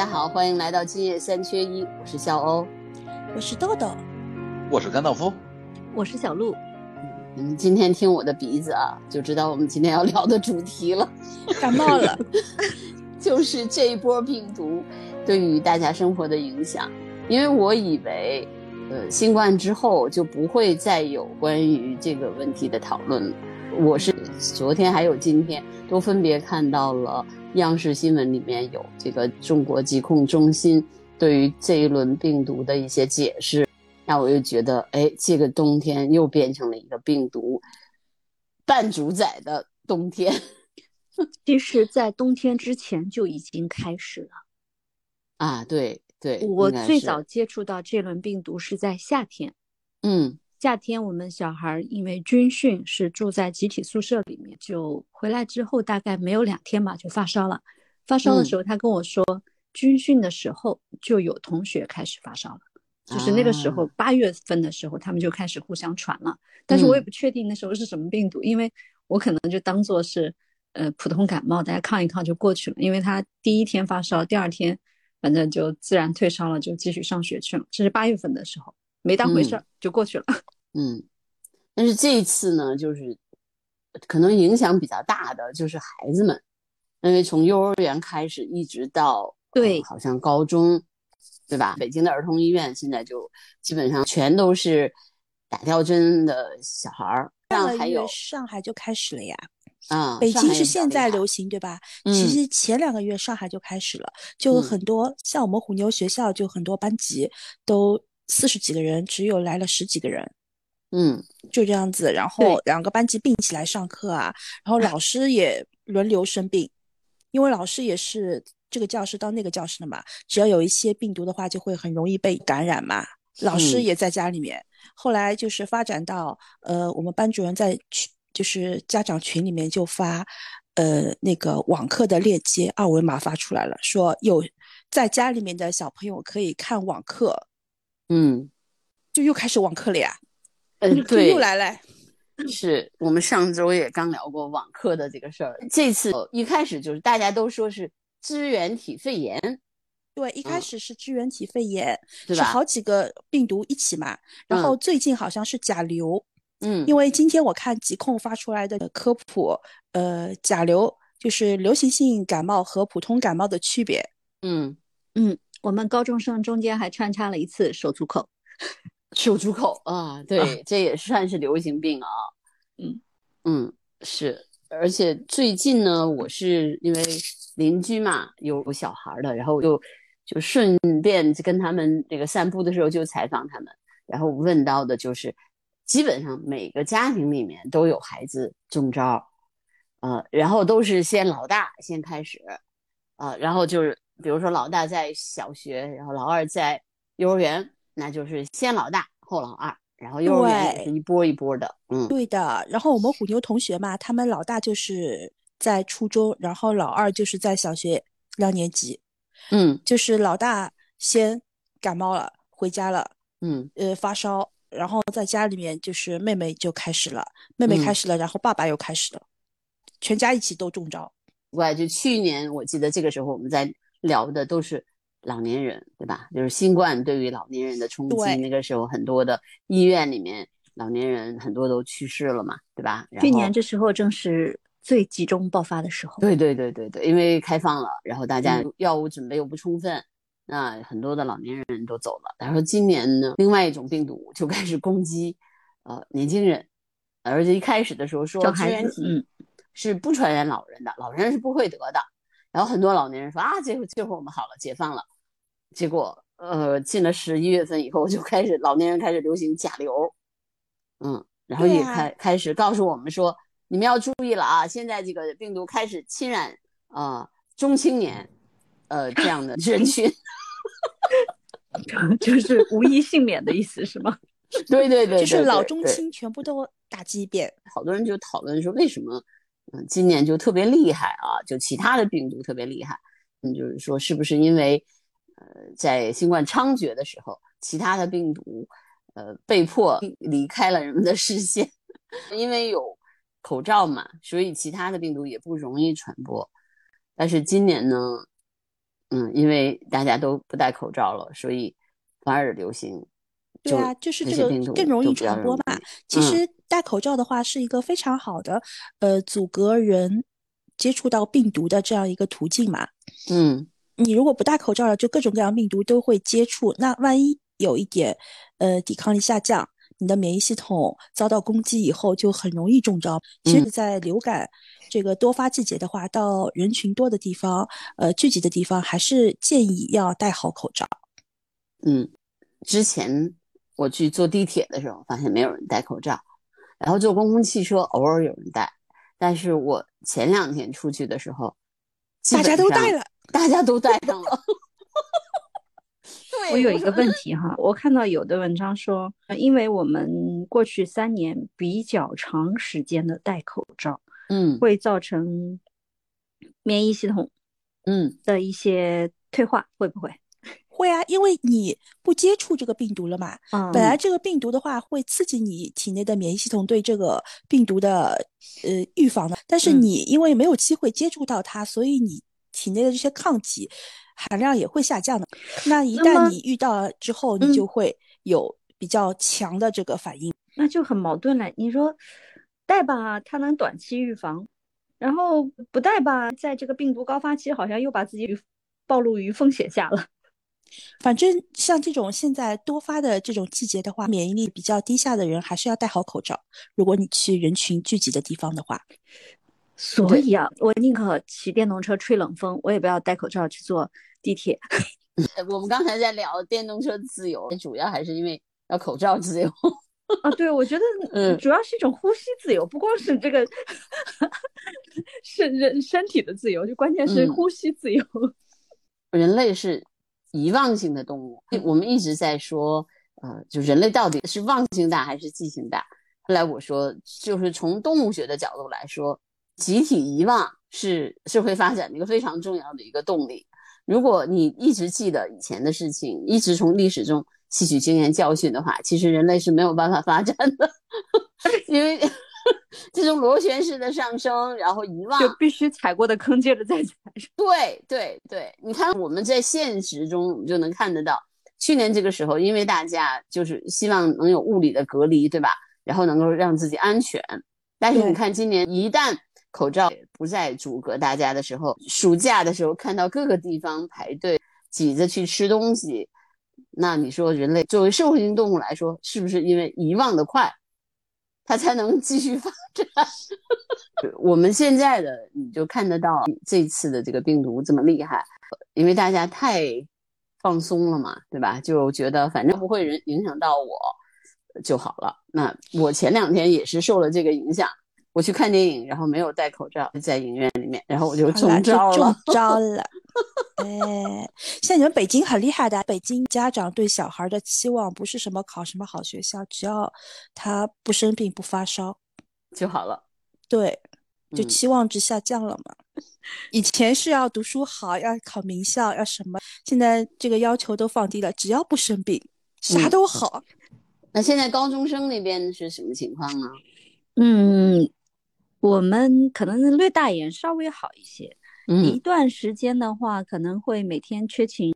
家好，欢迎来到今夜三缺一，我是笑欧，我是豆豆，我是甘道夫，我是小鹿。嗯，今天听我的鼻子啊，就知道我们今天要聊的主题了。感冒了，就是这一波病毒对于大家生活的影响。因为我以为，呃，新冠之后就不会再有关于这个问题的讨论了。我是昨天还有今天都分别看到了。央视新闻里面有这个中国疾控中心对于这一轮病毒的一些解释，那我就觉得，哎，这个冬天又变成了一个病毒半主宰的冬天。其实，在冬天之前就已经开始了。啊，对对，我最早接触到这轮病毒是在夏天。嗯。夏天，我们小孩因为军训是住在集体宿舍里面，就回来之后大概没有两天吧，就发烧了。发烧的时候，他跟我说，军训的时候就有同学开始发烧了，就是那个时候八月份的时候，他们就开始互相传了。但是我也不确定那时候是什么病毒，因为我可能就当做是呃普通感冒，大家抗一抗就过去了。因为他第一天发烧，第二天反正就自然退烧了，就继续上学去了。这是八月份的时候。没当回事儿就过去了。嗯，但是这一次呢，就是可能影响比较大的就是孩子们，因为从幼儿园开始一直到对，好像高中，对吧？北京的儿童医院现在就基本上全都是打吊针的小孩儿。上还有上海就开始了呀。啊，北京是现在流行对吧？其实前两个月上海就开始了，就很多像我们虎妞学校就很多班级都。四十几个人，只有来了十几个人，嗯，就这样子。然后两个班级并起来上课啊，然后老师也轮流生病，因为老师也是这个教室到那个教室的嘛，只要有一些病毒的话，就会很容易被感染嘛。老师也在家里面。后来就是发展到，呃，我们班主任在群，就是家长群里面就发，呃，那个网课的链接二维码发出来了，说有在家里面的小朋友可以看网课。嗯，就又开始网课了呀？嗯，对，又来了。是我们上周也刚聊过网课的这个事儿。这次一开始就是大家都说是支原体肺炎，对，一开始是支原体肺炎，是吧？好几个病毒一起嘛。然后最近好像是甲流，嗯，因为今天我看疾控发出来的科普，呃，甲流就是流行性感冒和普通感冒的区别。嗯嗯。我们高中生中间还穿插了一次手足口，手足口啊，对，这也算是流行病啊。嗯嗯，是，而且最近呢，我是因为邻居嘛有小孩的，然后就就顺便跟他们这个散步的时候就采访他们，然后问到的就是，基本上每个家庭里面都有孩子中招，呃，然后都是先老大先开始，啊，然后就是。比如说老大在小学，然后老二在幼儿园，那就是先老大后老二，然后幼儿园是一波一波的，嗯，对的。然后我们虎妞同学嘛，他们老大就是在初中，然后老二就是在小学两年级，嗯，就是老大先感冒了，回家了，嗯，呃发烧，然后在家里面就是妹妹就开始了，妹妹开始了，然后爸爸又开始了，全家一起都中招。我就去年我记得这个时候我们在。聊的都是老年人，对吧？就是新冠对于老年人的冲击。那个时候，很多的医院里面老年人很多都去世了嘛，对吧？去年这时候正是最集中爆发的时候。对对对对对，因为开放了，然后大家药物准备又不充分，那很多的老年人都走了。他说今年呢，另外一种病毒就开始攻击呃年轻人，而且一开始的时候说支原体是不传染老人的，老人是不会得的。然后很多老年人说啊，这会这会我们好了，解放了。结果呃，进了十一月份以后，就开始老年人开始流行甲流，嗯，然后也开开始告诉我们说，你们要注意了啊，现在这个病毒开始侵染啊中青年，呃这样的人群，就是无一幸免的意思是吗？对对对，就是老中青全部都打击一遍。好多人就讨论说为什么。嗯，今年就特别厉害啊，就其他的病毒特别厉害。嗯，就是说，是不是因为，呃，在新冠猖獗的时候，其他的病毒，呃，被迫离开了人们的视线，因为有口罩嘛，所以其他的病毒也不容易传播。但是今年呢，嗯，因为大家都不戴口罩了，所以反而流行。对啊，就是这个更容易传播嘛。其实戴口罩的话是一个非常好的，呃，阻隔人接触到病毒的这样一个途径嘛。嗯，你如果不戴口罩了，就各种各样病毒都会接触。那万一有一点，呃，抵抗力下降，你的免疫系统遭到攻击以后，就很容易中招。其实，在流感这个多发季节的话，到人群多的地方，呃，聚集的地方，还是建议要戴好口罩。嗯，之前。我去坐地铁的时候，发现没有人戴口罩，然后坐公共汽车偶尔有人戴，但是我前两天出去的时候，大家都戴了，大家都戴上了。我有一个问题哈，我看到有的文章说，因为我们过去三年比较长时间的戴口罩，嗯，会造成免疫系统，嗯的一些退化，会不会？会啊，因为你不接触这个病毒了嘛。嗯。本来这个病毒的话会刺激你体内的免疫系统对这个病毒的呃预防的，但是你因为没有机会接触到它，所以你体内的这些抗体含量也会下降的。那一旦你遇到之后，你就会有比较强的这个反应。那就很矛盾了。你说带吧，它能短期预防；然后不带吧，在这个病毒高发期，好像又把自己暴露于风险下了。反正像这种现在多发的这种季节的话，免疫力比较低下的人还是要戴好口罩。如果你去人群聚集的地方的话，所以啊，我宁可骑电动车吹冷风，我也不要戴口罩去坐地铁。我们刚才在聊电动车自由，主要还是因为要口罩自由啊。对，我觉得 嗯，主要是一种呼吸自由，不光是这个 是人身体的自由，就关键是呼吸自由。人类是。遗忘性的动物，我们一直在说，呃，就人类到底是忘性大还是记性大？后来我说，就是从动物学的角度来说，集体遗忘是社会发展的一个非常重要的一个动力。如果你一直记得以前的事情，一直从历史中吸取经验教训的话，其实人类是没有办法发展的，因为。这种螺旋式的上升，然后遗忘，就必须踩过的坑接着再踩。对对对，你看我们在现实中就能看得到，去年这个时候，因为大家就是希望能有物理的隔离，对吧？然后能够让自己安全。但是你看今年，一旦口罩不再阻隔大家的时候，暑假的时候看到各个地方排队挤着去吃东西，那你说人类作为社会性动物来说，是不是因为遗忘的快？它才能继续发展。我们现在的你就看得到这次的这个病毒这么厉害，因为大家太放松了嘛，对吧？就觉得反正不会人影响到我就好了。那我前两天也是受了这个影响，我去看电影，然后没有戴口罩在影院里面，然后我就中招了。中招 了。哎，像你们北京很厉害的，北京家长对小孩的期望不是什么考什么好学校，只要他不生病不发烧就好了。对，就期望值下降了嘛。以前是要读书好，要考名校，要什么，现在这个要求都放低了，只要不生病，啥都好。那现在高中生那边是什么情况呢？嗯，我们可能略大一点，稍微好一些。一段时间的话，可能会每天缺勤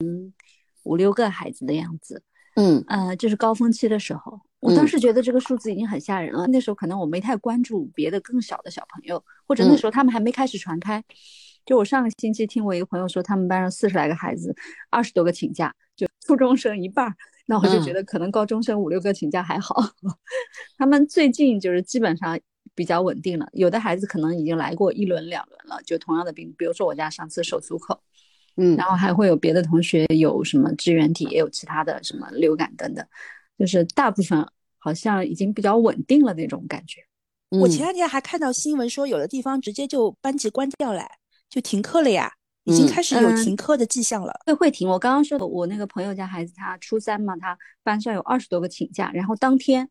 五六个孩子的样子。嗯，呃，就是高峰期的时候，我当时觉得这个数字已经很吓人了。那时候可能我没太关注别的更小的小朋友，或者那时候他们还没开始传开。就我上个星期听我一个朋友说，他们班上四十来个孩子，二十多个请假，就初中生一半儿。那我就觉得可能高中生五六个请假还好。他们最近就是基本上。比较稳定了，有的孩子可能已经来过一轮两轮了，就同样的病，比如说我家上次手足口，嗯，然后还会有别的同学有什么支原体，也有其他的什么流感等等，就是大部分好像已经比较稳定了那种感觉。我前两天还看到新闻说，有的地方直接就班级关掉了，就停课了呀，已经开始有停课的迹象了。会会停。我刚刚说的，我那个朋友家孩子他初三嘛，他班上有二十多个请假，然后当天。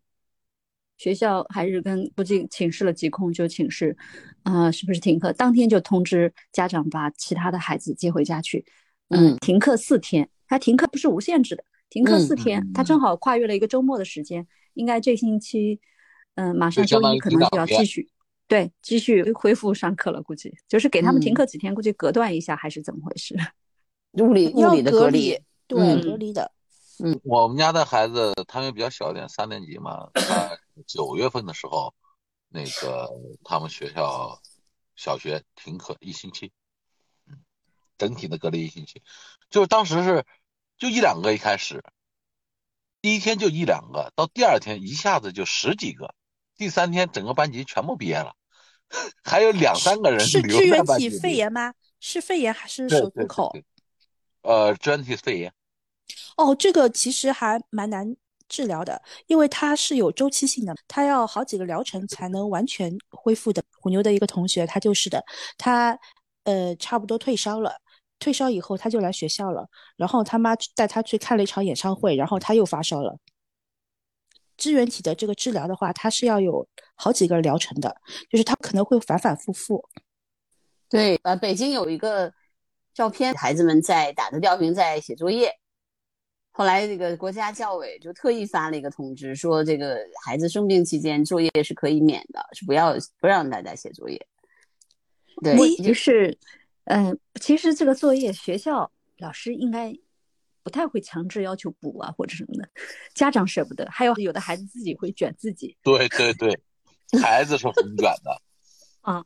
学校还是跟估计寝室了疾控就寝室，啊，是不是停课？当天就通知家长把其他的孩子接回家去。嗯，停课四天，他停课不是无限制的，停课四天，他正好跨越了一个周末的时间，应该这星期，嗯，马上周一可能就要继续，对，继续恢复上课了。估计就是给他们停课几天，估计隔断一下还是怎么回事？物理物理的隔离，对，嗯隔离的。我们家的孩子他们比较小一点，三年级嘛，他九月份的时候，那个他们学校小学停课一星期，嗯，整体的隔离一星期，就是当时是就一两个一开始，第一天就一两个，到第二天一下子就十几个，第三天整个班级全部毕业了，还有两三个人是留支原体肺炎吗？是肺炎还是手足口？呃，支原体肺炎。哦，这个其实还蛮难治疗的，因为它是有周期性的，它要好几个疗程才能完全恢复的。虎牛的一个同学，他就是的，他呃差不多退烧了，退烧以后他就来学校了，然后他妈带他去看了一场演唱会，然后他又发烧了。支原体的这个治疗的话，它是要有好几个疗程的，就是它可能会反反复复。对，呃，北京有一个照片，孩子们在打着吊瓶在写作业。后来这个国家教委就特意发了一个通知，说这个孩子生病期间作业是可以免的，是不要不让大家写作业。对，问题是，嗯，其实这个作业学校老师应该不太会强制要求补啊或者什么的，家长舍不得，还有有的孩子自己会卷自己。对对对，孩子是很卷的。啊，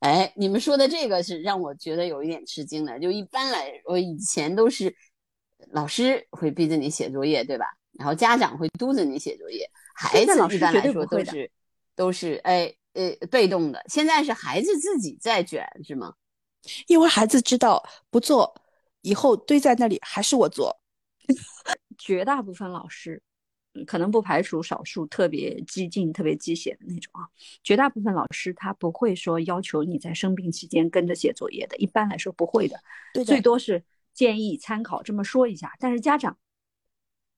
哎，你们说的这个是让我觉得有一点吃惊的。就一般来，我以前都是老师会逼着你写作业，对吧？然后家长会督着你写作业，孩子一般来说都是都是哎呃被动的。现在是孩子自己在卷，是吗？因为孩子知道不做，以后堆在那里还是我做。绝大部分老师。可能不排除少数特别激进、特别鸡血的那种啊，绝大部分老师他不会说要求你在生病期间跟着写作业的，一般来说不会的，对的最多是建议参考这么说一下。但是家长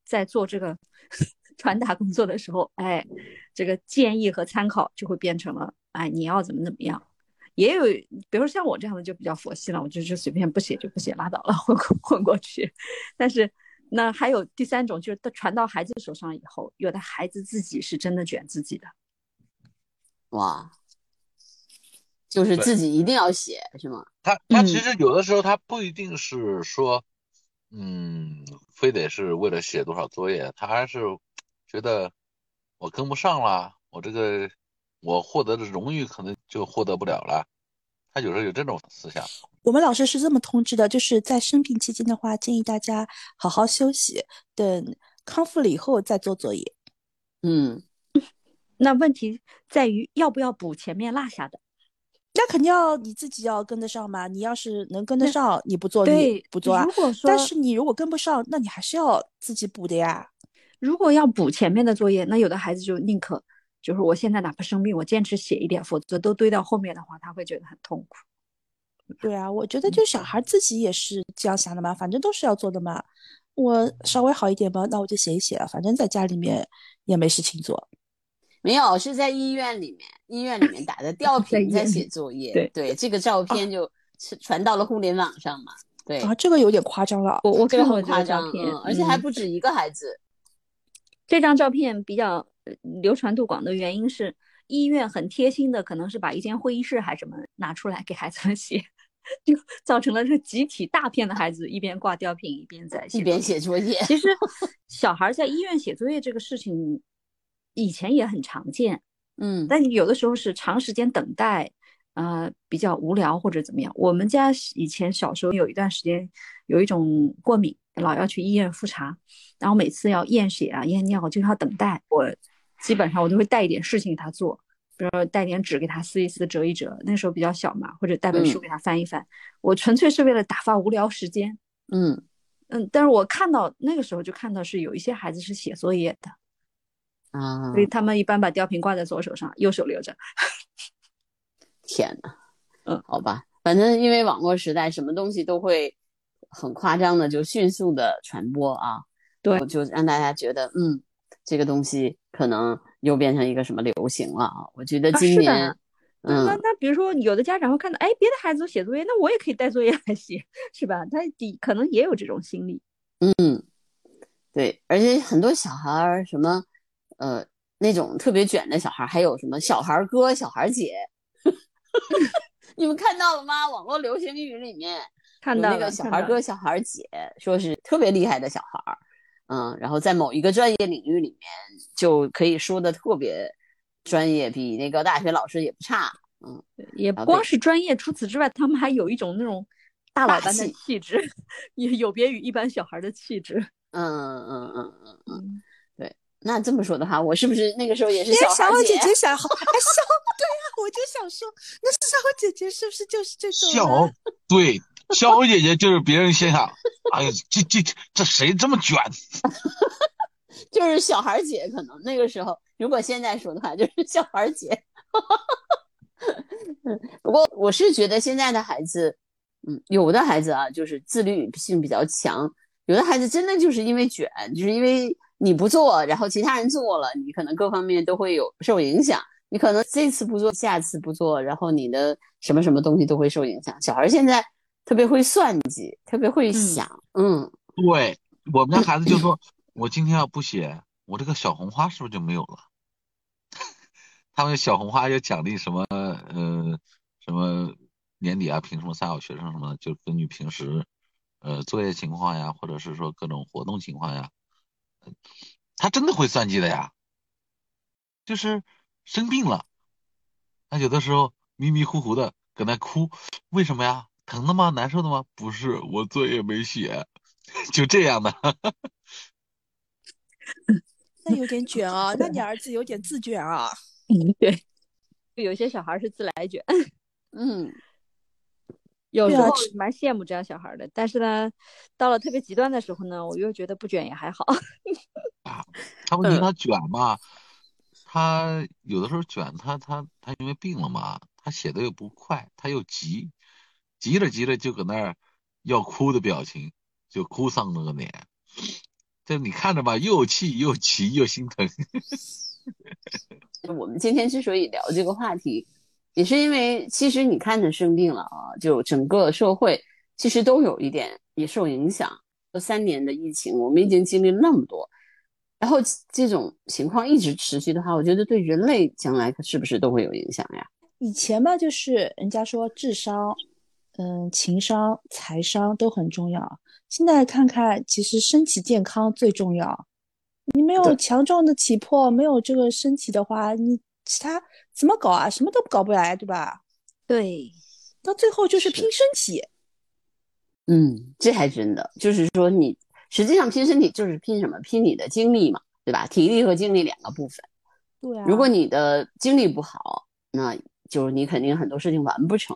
在做这个 传达工作的时候，哎，这个建议和参考就会变成了，哎，你要怎么怎么样。也有，比如说像我这样的就比较佛系了，我就就随便不写就不写，拉倒了，混过混过去。但是。那还有第三种，就是传到孩子手上以后，有的孩子自己是真的卷自己的，哇，就是自己一定要写，是吗？他他其实有的时候他不一定是说，嗯，非得是为了写多少作业，他还是觉得我跟不上了，我这个我获得的荣誉可能就获得不了了，他有时候有这种思想。我们老师是这么通知的，就是在生病期间的话，建议大家好好休息，等康复了以后再做作业。嗯，那问题在于要不要补前面落下的？那肯定要你自己要跟得上嘛。你要是能跟得上，你不做你不做啊。如果说但是你如果跟不上，那你还是要自己补的呀。如果要补前面的作业，那有的孩子就宁可就是我现在哪怕生病，我坚持写一点，否则都堆到后面的话，他会觉得很痛苦。对啊，我觉得就小孩自己也是这样想的嘛，反正都是要做的嘛。我稍微好一点吧，那我就写一写了，反正在家里面也没事情做。没有，是在医院里面，医院里面打的吊瓶在写作业。对对，这个照片就传到了互联网上嘛。对啊，这个有点夸张了。我我这个看过很夸张，照片，嗯，而且还不止一个孩子。这张照片比较流传度广的原因是，医院很贴心的，可能是把一间会议室还什么拿出来给孩子们写。就造成了这集体大片的孩子一边挂吊瓶一边在一边写作业。其实小孩在医院写作业这个事情以前也很常见，嗯，但有的时候是长时间等待，呃，比较无聊或者怎么样。我们家以前小时候有一段时间有一种过敏，老要去医院复查，然后每次要验血啊、验尿就要等待。我基本上我都会带一点事情给他做。比如说带点纸给他撕一撕、折一折，那时候比较小嘛，或者带本书给他翻一翻。嗯、我纯粹是为了打发无聊时间。嗯嗯，但是我看到那个时候就看到是有一些孩子是写作业的啊，所以他们一般把吊瓶挂在左手上，右手留着。天呐，嗯，好吧，反正因为网络时代，什么东西都会很夸张的就迅速的传播啊，对，就让大家觉得嗯，这个东西可能。又变成一个什么流行了啊？我觉得今年，啊、嗯，那那比如说有的家长会看到，哎，别的孩子都写作业，那我也可以带作业来写，是吧？他底可能也有这种心理。嗯，对，而且很多小孩儿什么，呃，那种特别卷的小孩，还有什么小孩哥、小孩姐，你们看到了吗？网络流行语里面看到那个小孩哥、小孩姐，说是特别厉害的小孩儿，嗯，然后在某一个专业领域里面就可以说的特别专业，比那个大学老师也不差，嗯，也不光是专业，除此之外，他们还有一种那种大佬般的气质，也有别于一般小孩的气质。嗯嗯嗯嗯嗯，对。那这么说的话，我是不是那个时候也是小小姐姐小孩？小 对呀，我就想说，那小姐姐是不是就是这种？小对，小姐姐就是别人心想，哎呀，这这这谁这么卷？就是小孩姐，可能那个时候，如果现在说的话，就是小孩姐。不过我是觉得现在的孩子，嗯，有的孩子啊，就是自律性比较强。有的孩子真的就是因为卷，就是因为你不做，然后其他人做了，你可能各方面都会有受影响。你可能这次不做，下次不做，然后你的什么什么东西都会受影响。小孩现在特别会算计，特别会想，嗯，对我们家孩子就说，我今天要不写，我这个小红花是不是就没有了？他们小红花要奖励什么？呃，什么年底啊，评什么三好学生什么的，就根据平时。呃，作业情况呀，或者是说各种活动情况呀，他真的会算计的呀。就是生病了，他有的时候迷迷糊糊的搁那哭，为什么呀？疼的吗？难受的吗？不是，我作业没写，就这样的。那有点 卷啊，那你儿子有点自卷啊。嗯，对，有些小孩是自来卷。嗯。有时候蛮羡慕这样小孩的，但是呢，到了特别极端的时候呢，我又觉得不卷也还好。啊，他问题他卷嘛，他有的时候卷，他他他因为病了嘛，他写的又不快，他又急，急着急着就搁那儿要哭的表情，就哭丧那个脸，就你看着吧，又气又急又心疼。我们今天之所以聊这个话题。也是因为，其实你看着生病了啊，就整个社会其实都有一点也受影响。这三年的疫情，我们已经经历了那么多，然后这种情况一直持续的话，我觉得对人类将来是不是都会有影响呀？以前吧，就是人家说智商、嗯情商、财商都很重要。现在看看，其实身体健康最重要。你没有强壮的体魄，没有这个身体的话，你。其他怎么搞啊？什么都搞不来，对吧？对，到最后就是拼身体。嗯，这还真的，就是说你实际上拼身体就是拼什么？拼你的精力嘛，对吧？体力和精力两个部分。对啊。如果你的精力不好，那就是你肯定很多事情完不成；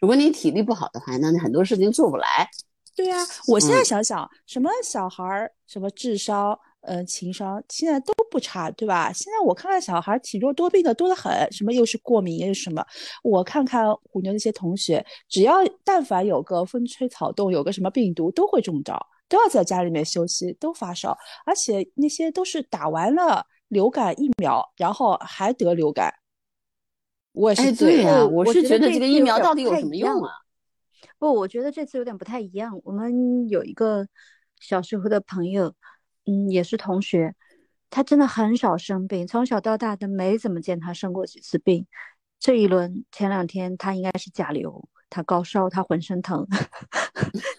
如果你体力不好的话，那你很多事情做不来。对呀，我现在想想，什么小孩儿，什么智商。呃，情商现在都不差，对吧？现在我看看小孩体弱多病的多得很，什么又是过敏又是什么？我看看虎妞那些同学，只要但凡有个风吹草动，有个什么病毒，都会中招，都要在家里面休息，都发烧，而且那些都是打完了流感疫苗，然后还得流感。我也是，对呀，我是觉得这个疫苗到底有什么用啊？不，我觉得这次有点不太一样。我们有一个小时候的朋友。嗯，也是同学，他真的很少生病，从小到大都没怎么见他生过几次病。这一轮前两天他应该是甲流，他高烧，他浑身疼，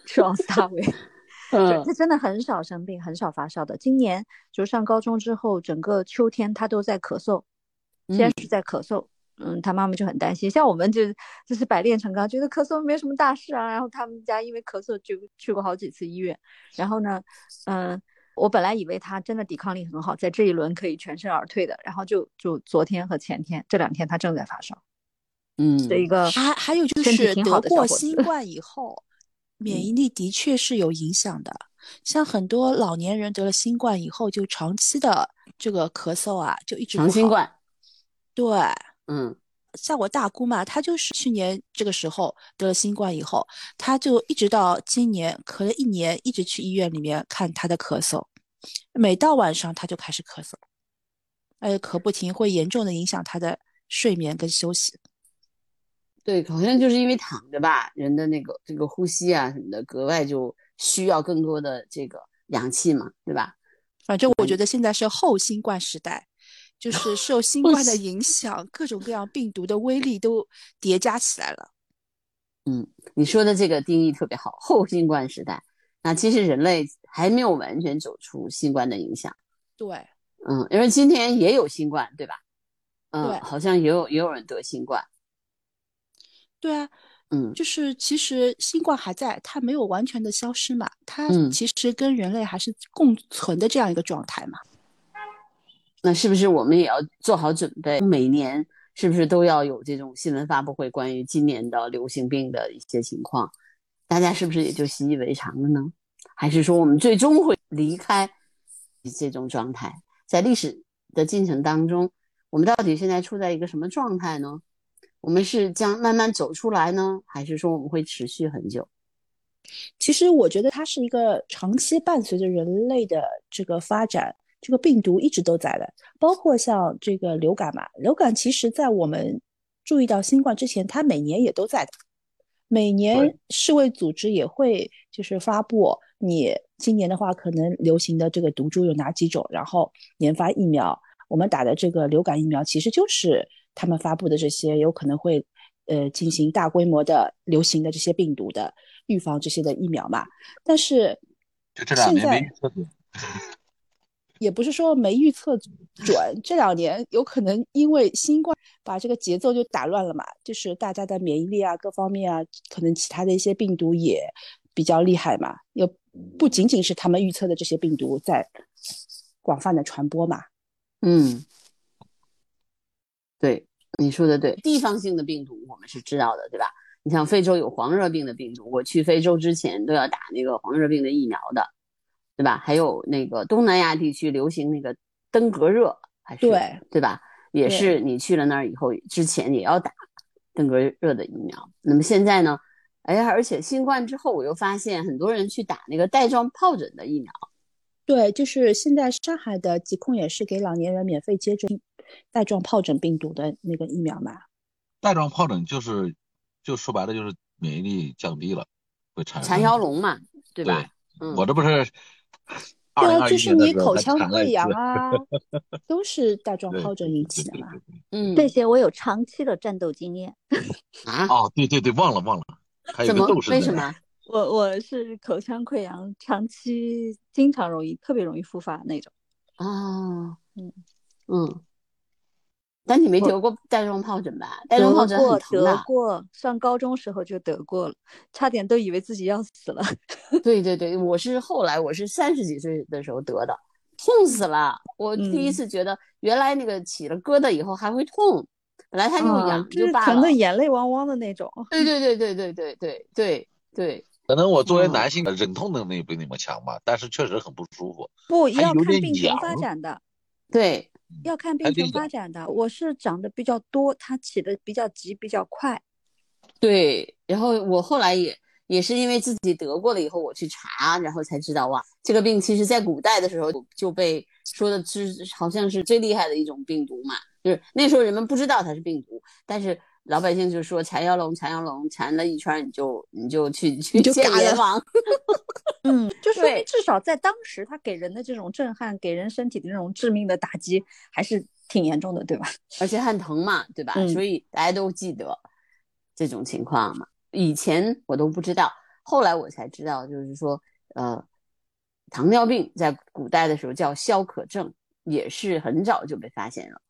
吃奥司他韦。嗯，他真的很少生病，很少发烧的。今年就上高中之后，整个秋天他都在咳嗽，先是在咳嗽。嗯，他妈妈就很担心，像我们就就是百炼成钢，觉得咳嗽没什么大事啊。然后他们家因为咳嗽就去过好几次医院。然后呢，嗯。我本来以为他真的抵抗力很好，在这一轮可以全身而退的，然后就就昨天和前天这两天他正在发烧，嗯，的一个还还有就是得过新冠以后，免疫力的确是有影响的。像很多老年人得了新冠以后，就长期的这个咳嗽啊，就一直长新冠。对，嗯。像我大姑嘛，她就是去年这个时候得了新冠以后，她就一直到今年咳了一年，一直去医院里面看她的咳嗽，每到晚上他就开始咳嗽，哎，咳不停，会严重的影响他的睡眠跟休息。对，好像就是因为躺着吧，人的那个这个呼吸啊什么的，格外就需要更多的这个氧气嘛，对吧？反正我觉得现在是后新冠时代。就是受 新冠的影响，各种各样病毒的威力都叠加起来了。嗯，你说的这个定义特别好，后新冠时代。那其实人类还没有完全走出新冠的影响。对，嗯，因为今天也有新冠，对吧？嗯，对好像也有也有人得新冠。对啊，嗯就是其实新冠还在，它没有完全的消失嘛，它嗯其实跟人类还是共存的这样一个状态嘛。那是不是我们也要做好准备？每年是不是都要有这种新闻发布会，关于今年的流行病的一些情况？大家是不是也就习以为常了呢？还是说我们最终会离开这种状态？在历史的进程当中，我们到底现在处在一个什么状态呢？我们是将慢慢走出来呢，还是说我们会持续很久？其实我觉得它是一个长期伴随着人类的这个发展，这个病毒一直都在的，包括像这个流感嘛，流感其实在我们注意到新冠之前，它每年也都在的。每年世卫组织也会就是发布你今年的话可能流行的这个毒株有哪几种，然后研发疫苗。我们打的这个流感疫苗其实就是他们发布的这些有可能会呃进行大规模的流行的这些病毒的预防这些的疫苗嘛。但是就这两年现在没预测准。也不是说没预测准，这两年有可能因为新冠把这个节奏就打乱了嘛，就是大家的免疫力啊，各方面啊，可能其他的一些病毒也比较厉害嘛，又不仅仅是他们预测的这些病毒在广泛的传播嘛。嗯，对，你说的对，地方性的病毒我们是知道的，对吧？你像非洲有黄热病的病毒，我去非洲之前都要打那个黄热病的疫苗的，对吧？还有那个东南亚地区流行那个登革热，还是对对吧？也是你去了那儿以后，之前也要打登革热的疫苗。那么现在呢？哎呀，而且新冠之后，我又发现很多人去打那个带状疱疹的疫苗。对，就是现在上海的疾控也是给老年人免费接种带状疱疹病毒的那个疫苗嘛。带状疱疹就是，就说白了就是免疫力降低了，会产生缠腰龙嘛，对吧？嗯，我这不是对啊，就是你口腔溃疡啊，都是带状疱疹引起的嘛。嗯，这些我有长期的战斗经验。啊，哦，对对对，忘了忘了，还有怎么？为什么？我我是口腔溃疡，长期经常容易，特别容易复发那种。哦，嗯嗯，但你没得过带状疱疹吧？带状疱疹得过得很疼的。过，上高中时候就得过了，差点都以为自己要死了。对对对，我是后来我是三十几岁的时候得的，痛死了。我第一嗯次觉得原来那个起了疙瘩以后还会痛，本来它就啊痒就就是罢了疼的。眼泪汪汪的那种。对对对对对对对对对，可能我作为嗯男性忍痛能力不那么强吧，但是确实很不舒服。不要看病情发展的，对，要看病程发展的。我是长得比较多，它起的比较急，比较快。对，然后我后来也也是因为自己得过了以后，我去查，然后才知道哇，这个病其实在古代的时候就被说的是好像是最厉害的一种病毒嘛，就是那时候人们不知道它是病毒，但是老百姓就说缠腰龙，缠腰龙，缠了一圈你就你就去去见阎王，嗯，就说明对至少在当时，他给人的这种震撼，给人身体的那种致命的打击，还是挺严重的，对吧？而且很疼嘛，对吧？嗯所以大家都记得这种情况嘛。以前我都不知道，后来我才知道，就是说，呃，糖尿病在古代的时候叫消渴症，也是很早就被发现了。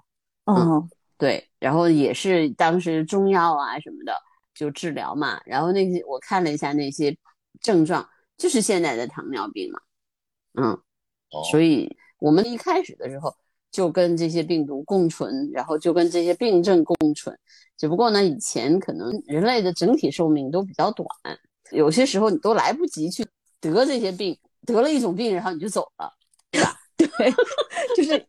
嗯哦，对，然后也是当时中药啊什么的就治疗嘛。然后那些我看了一下那些症状，就是现在的糖尿病嘛。嗯，哦，所以我们一开始的时候就跟这些病毒共存，然后就跟这些病症共存。只不过呢，以前可能人类的整体寿命都比较短，有些时候你都来不及去得这些病，得了一种病，然后你就走了，对就是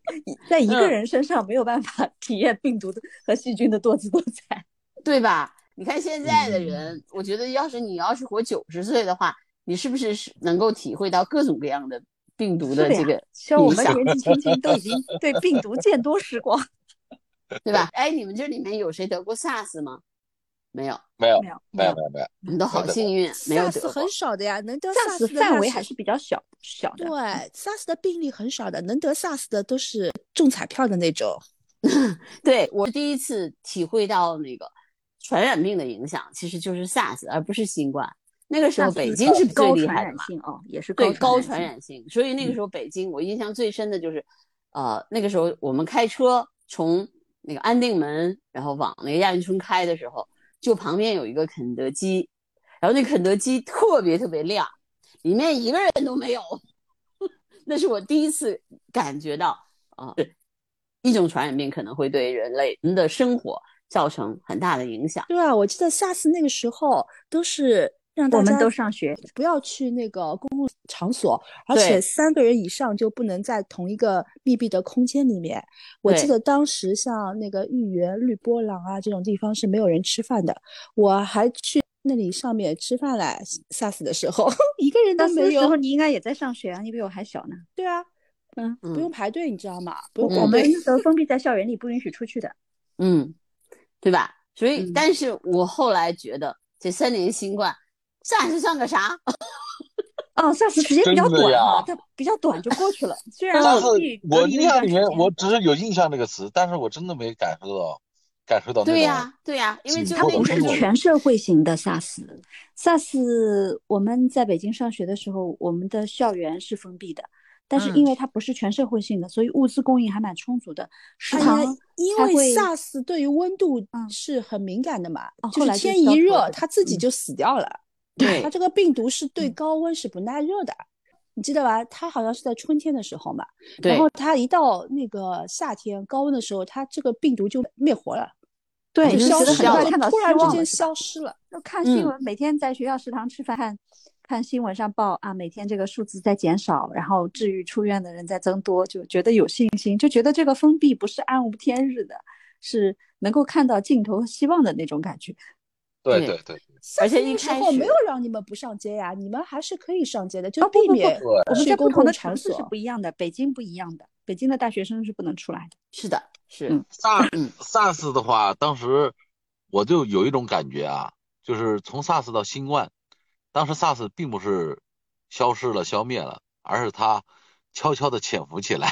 在一个嗯人身上没有办法 体验病毒的和细菌的多姿多彩。对吧？你看现在的嗯人，我觉得要是你要是活九十岁的话，你是不是是能够体会到各种各样的病毒的这个像我们年纪轻轻都已 经对病毒见多识广。对吧？哎，你们这里面有谁得过 SARS 吗？没有，没有没有没有没有没有，你们都好幸运，没有得 SARS 很。少的呀，能得 SARS 范围还是比较小小的。对 SARS 的病例很少的，能得 SARS 的都是中彩票的那种。对我第一次体会到那个传染病的影响其实就是 SARS，而不是新冠。那个时候北京是最高厉害的嘛，传染性哦，也是对高传传染性，所以那个时候北京我印象最深的就是，呃，那个时候我们开车从那个安定门，然后往那个亚运村开的时候，就旁边有一个肯德基，然后那肯德基特别特别亮，里面一个人都没有，那是我第一次感觉到啊，一种传染病可能会对人类人的生活造成很大的影响。对啊，我记得 SARS 那个时候都是让大家我们都上学，不要去那个公共场所，而且三个人以上就不能在同一个密闭的空间里面。我记得当时像那个豫园绿波廊啊这种地方是没有人吃饭的，我还去那里上面吃饭来。SARS 的时候 一个人都没有。那时候。你应该也在上学啊，你比我还小呢。对啊，嗯，不用嗯排队，你知道吗？我们那时候封闭在校园里，不允许出去的。嗯，对吧？所以，嗯但是我后来觉得这三年新冠，SARS 算个啥？哦，SARS 时间比较短啊，它比较短就过去了。虽然我印象里面我只是有印象这个词，但是我真的没感受到，感受到对呀、对呀、因为它不是全社会型的 SARS。SARS 我们在北京上学的时候，我们的校园是封闭的，但是嗯因为它不是全社会性的，所以物资供应还蛮充足的。食堂，因为 SARS 对于温度嗯是很敏感的嘛，就就是天一热嗯它自己就死掉了。对它这个病毒是对嗯高温是不耐热的，你记得吧？它好像是在春天的时候嘛，然后它一到那个夏天高温的时候，它这个病毒就灭活了，对，消失了，突然之间消失了。就看新嗯闻，每天在学校食堂吃饭，看看新闻上报啊，每天这个数字在减少，然后治愈出院的人在增多，就觉得有信心，就觉得这个封闭不是暗无天日的，是能够看到尽头和希望的那种感觉。对对对对，而且一开始没有让你们不上街呀，你们还是可以上街的，就哦不不不避免对我们在不同的场所城市是不。一样的，北京不一样的，北京的大学生是不能出来的。是的，是，嗯 SARS 嗯 SARS 的话，当时我就有一种感觉啊，就是从 SARS 到新冠，当时 SARS 并不是消失了、消灭了，而是它悄悄的潜伏起来，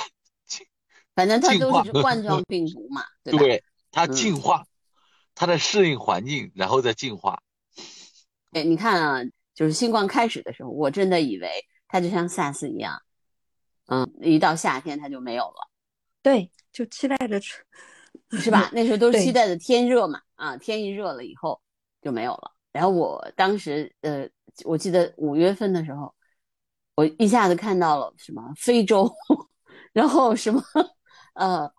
反正它都是冠状病毒嘛，对吧？对它嗯进化，它在适应环境，然后再进化。哎，你看啊，就是新冠开始的时候，我真的以为它就像 SARS 一样，嗯，一到夏天它就没有了，对，就期待着。是吧？那时候都是期待着天热嘛，啊，天一热了以后就没有了。然后我当时，呃，我记得五月份的时候，我一下子看到了什么非洲，然后什么呃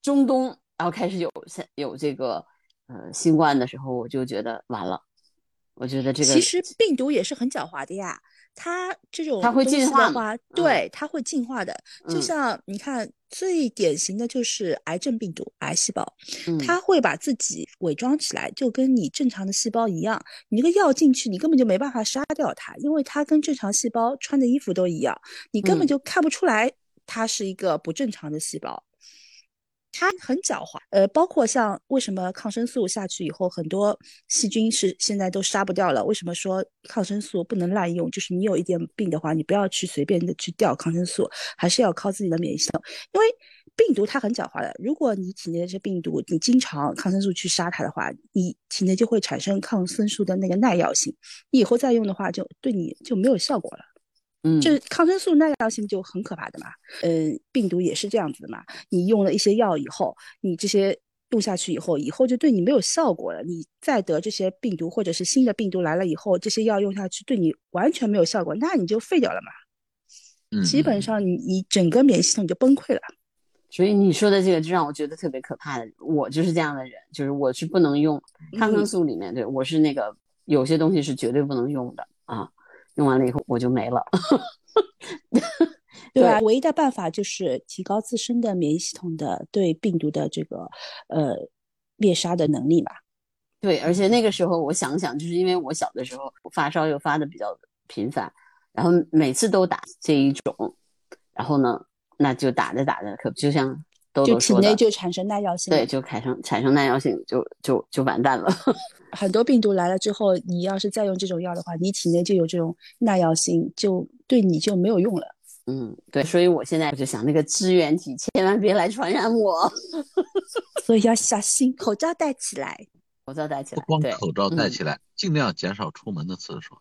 中东，然后开始有有这个呃新冠的时候，我就觉得完了，我觉得这个其实病毒也是很狡猾的呀，它这种它会进化嘛，对，它会进化的。就嗯像你看，最典型的就是癌症病毒，癌细胞，嗯它会把自己伪装起来，就跟你正常的细胞一样。你这个药进去，你根本就没办法杀掉它，因为它跟正常细胞穿的衣服都一样，你根本嗯就看不出来它是一个不正常的细胞。它很狡猾，呃，包括像为什么抗生素下去以后，很多细菌是现在都杀不掉了？为什么说抗生素不能滥用？就是你有一点病的话，你不要去随便的去调抗生素，还是要靠自己的免疫系统，因为病毒它很狡猾的。如果你体内的这病毒，你经常抗生素去杀它的话，你体内就会产生抗生素的那个耐药性，你以后再用的话，就对你就没有效果了。嗯这抗生素耐药性就很可怕的嘛。嗯，病毒也是这样子的嘛。你用了一些药以后，你这些用下去以后，以后就对你没有效果了。你再得这些病毒或者是新的病毒来了以后，这些药用下去对你完全没有效果，那你就废掉了嘛。嗯，基本上你你整个免疫系统就崩溃了。所以你说的这个就让我觉得特别可怕的。我就是这样的人，就是我是不能用抗生素里面，对我是那个有些东西是绝对不能用的啊，用完了以后我就没了。对吧？唯一的办法就是提高自身的免疫系统的对病毒的这个呃灭杀的能力吧。对，而且那个时候我想想，就是因为我小的时候发烧又发的比较频繁，然后每次都打这一种，然后呢，那就打着打着，可就像豆就体豆说的，内就产生耐药性。对，就产生产生耐药性，就就就完蛋了。很多病毒来了之后，你要是再用这种药的话，你体内就有这种耐药性，就对你就没有用了。嗯，对，所以我现在就想，那个支原体千万别来传染我。所以要小心，口罩戴起来。口罩戴起来，不光对口罩戴嗯起来，尽量减少出门的次数。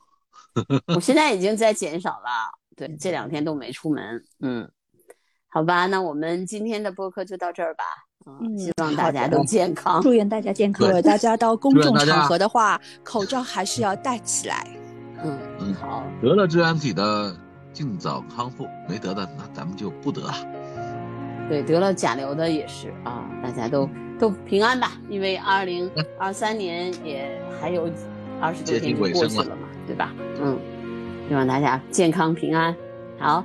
我现在已经在减少了，对，这两天都没出门。嗯，好吧，那我们今天的播客就到这儿吧。嗯，嗯希望大家都健康。祝愿大家健康。对大家到 公众场合的话，口罩还是要戴起来。嗯，嗯好，得了支原体的尽早康复，没得的那咱们就不得了。对，得了甲流的也是啊，大家都都平安吧，因为二零二三年也还有二十多天就过去了嘛，对吧？嗯，希望大家健康平安。好，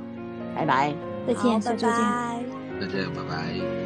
拜拜。再见，好，拜下周见。拜。再见，拜拜。